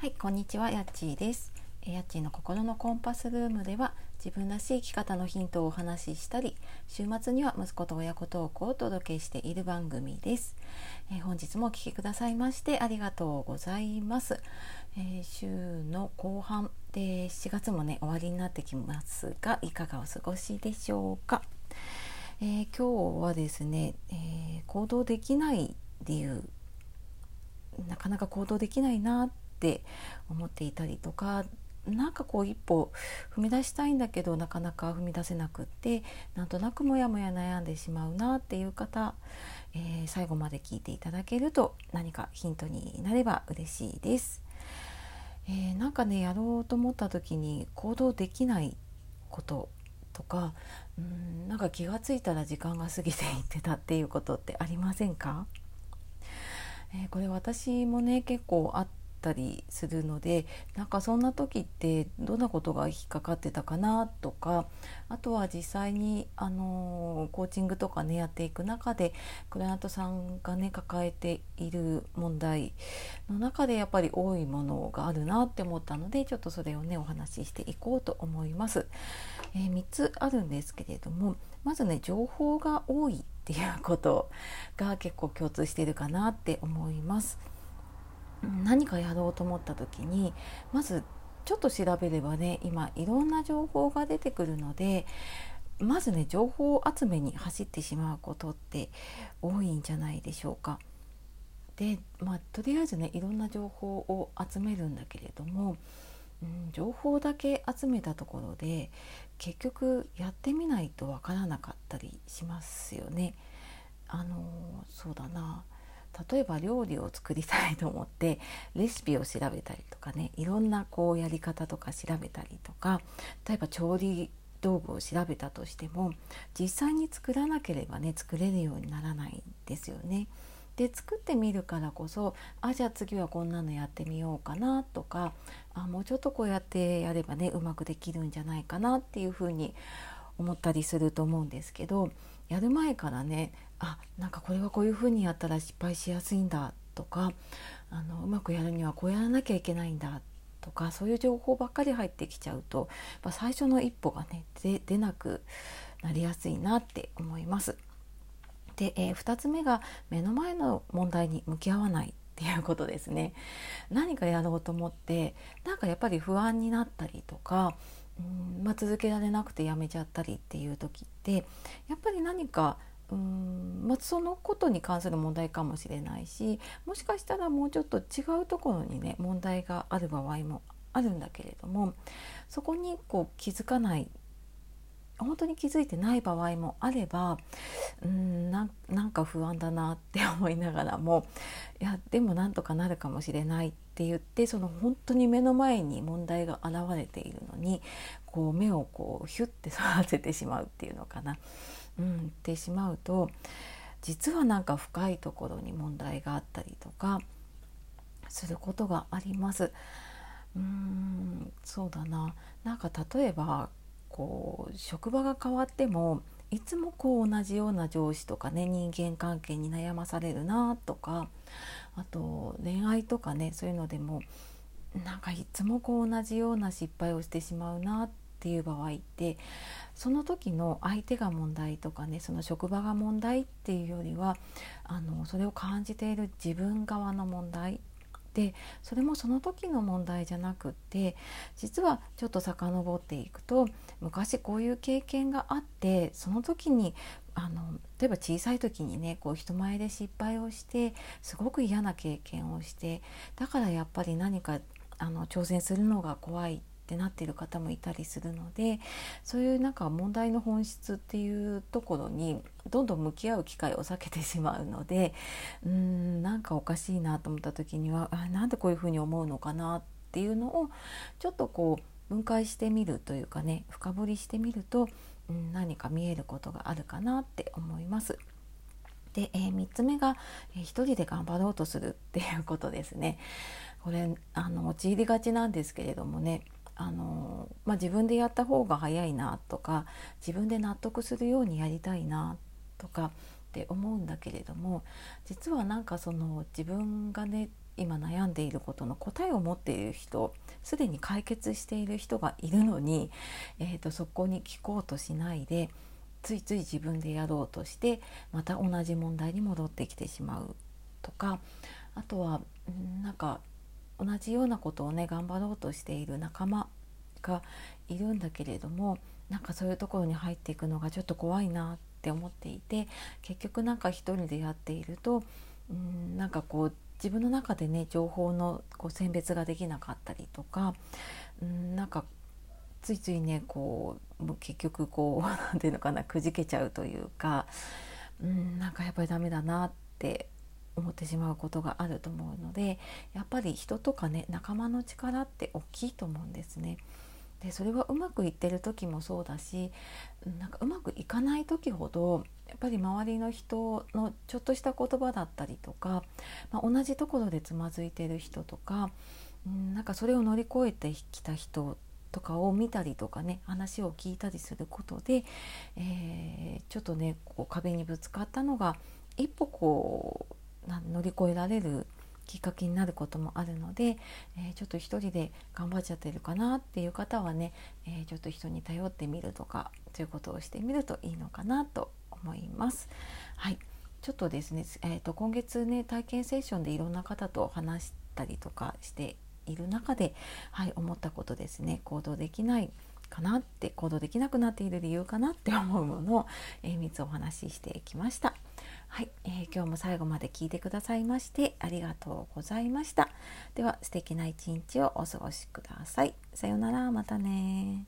はい、こんにちは、やっちーです。やっちーの心のコンパスルームでは自分らしい生き方のヒントをお話ししたり、週末には息子と親子トークをお届けしている番組です。えー本日もお聞きくださいましてありがとうございます。えー週の後半で7月もね終わりになってきますが、いかがお過ごしでしょうか。えー今日はですね、え行動できない理由なかなか行動できないなって思っていたりとかなんかこう一歩踏み出したいんだけどなかなか踏み出せなくってなんとなくモヤモヤ悩んでしまうなっていう方、えー最後まで聞いていただけると何かヒントになれば嬉しいです。えーなんかねやろうと思った時に行動できないこととかうんなんか気がついたら時間が過ぎていってたっていうことってありませんか？えーこれ私もね結構あったりするのでなんかそんな時ってどんなことが引っかかってたかなとかあとは実際に、あのコーチングとかねやっていく中でクライアントさんがね抱えている問題の中でやっぱり多いものがあるなって思ったのでちょっとそれをねお話ししていこうと思います。えー3つあるんですけれどもまずね情報が多いっていうことが結構共通してるかなって思います。何かやろうと思った時にまずちょっと調べればね今いろんな情報が出てくるのでまずね情報集めに走ってしまうことって多いんじゃないでしょうか。でまあとりあえずねいろんな情報を集めるんだけれども、うん、情報だけ集めたところで結局やってみないとわからなかったりしますよね。あのそうだな例えば料理を作りたいと思ってレシピを調べたりとかねいろんなこうやり方とか調べたりとか例えば調理道具を調べたとしても実際に作らなければね作れるようにならないんですよね。で作ってみるからこそあじゃあ次はこんなのやってみようかなとかあもうちょっとこうやってやればねうまくできるんじゃないかなっていうふうに思ったりすると思うんですけどやる前からねあなんかこれはこういうふうにやったら失敗しやすいんだとかあのうまくやるにはこうやらなきゃいけないんだとかそういう情報ばっかり入ってきちゃうとやっぱ最初の一歩がね出なくなりやすいなって思います。で、え2つ目が目の前の問題に向き合わないっていうことですね。何かやろうと思ってなんかやっぱり不安になったりとかうんまあ、続けられなくてやめちゃったりっていう時ってやっぱり何かうん、まあ、そのことに関する問題かもしれないしもしかしたらもうちょっと違うところにね問題がある場合もあるんだけれどもそこにこう気づかない本当に気づいてない場合もあればうんなんか不安だなって思いながらもいやでもなんとかなるかもしれないって言ってその本当に目の前に問題が現れているのにこう目をこうヒュッて育ててしまうっていうのかな。うん、ってしまうと実はなんか深いところに問題があったりとかすることがあります。うーんそうだななんか例えばこう職場が変わってもいつもこう同じような上司とかね人間関係に悩まされるなとかあと恋愛とかねそういうのでもなんかいつもこう同じような失敗をしてしまうなっていう場合ってその時の相手が問題とかねその職場が問題っていうよりはあのそれを感じている自分側の問題でそれもその時の問題じゃなくって実はちょっと遡っていくと昔こういう経験があってその時にあの例えば小さい時にねこう人前で失敗をしてすごく嫌な経験をしてだからやっぱり何かあの挑戦するのが怖いっってなっている方もいたりするのでそういうなんか問題の本質っていうところにどんどん向き合う機会を避けてしまうのでうーんなんかおかしいなと思った時にはあなんでこういうふうに思うのかなっていうのをちょっとこう分解してみるというかね深掘りしてみると、うん、何か見えることがあるかなって思います。で、えー3つ目が、えー人で頑張ろうとするっていうことですね。これあの陥りがちなんですけれどもねあの、まあ、自分でやった方が早いなとか自分で納得するようにやりたいなとかって思うんだけれども実はなんかその自分がね今悩んでいることの答えを持っている人すでに解決している人がいるのに、えーと、そこに聞こうとしないでついつい自分でやろうとしてまた同じ問題に戻ってきてしまうとかあとはなんか同じようなことをね頑張ろうとしている仲間がいるんだけれどもなんかそういうところに入っていくのがちょっと怖いなって思っていて結局なんか一人でやっているとうんなんかこう自分の中でね情報のこう選別ができなかったりとかうんなんかついついねこう結局こう 何て言うのかなくじけちゃうというかうんなんかやっぱりダメだなって思ってしまうことがあると思うのでやっぱり人とかね仲間の力って大きいと思うんですね。でそれはうまくいってる時もそうだしなんかうまくいかない時ほどやっぱり周りの人のちょっとした言葉だったりとか、まあ、同じところでつまずいてる人とか、なんかそれを乗り越えてきた人とかを見たりとかね話を聞いたりすることで、えー、ちょっとねこう壁にぶつかったのが一歩こう乗り越えられるきっかけになることもあるので、えー、ちょっと一人で頑張っちゃってるかなっていう方はね、えー、ちょっと人に頼ってみるとかということをしてみるといいのかなと思います。はいちょっとですね、えーと、今月ね体験セッションでいろんな方と話したりとかしている中で、はい、思ったことですね行動できないかなって行動できなくなっている理由かなって思うものを、えー、3つお話ししてきました。はい、えー、今日も最後まで聞いてくださいましてありがとうございました。では素敵な一日をお過ごしください。さようなら、またね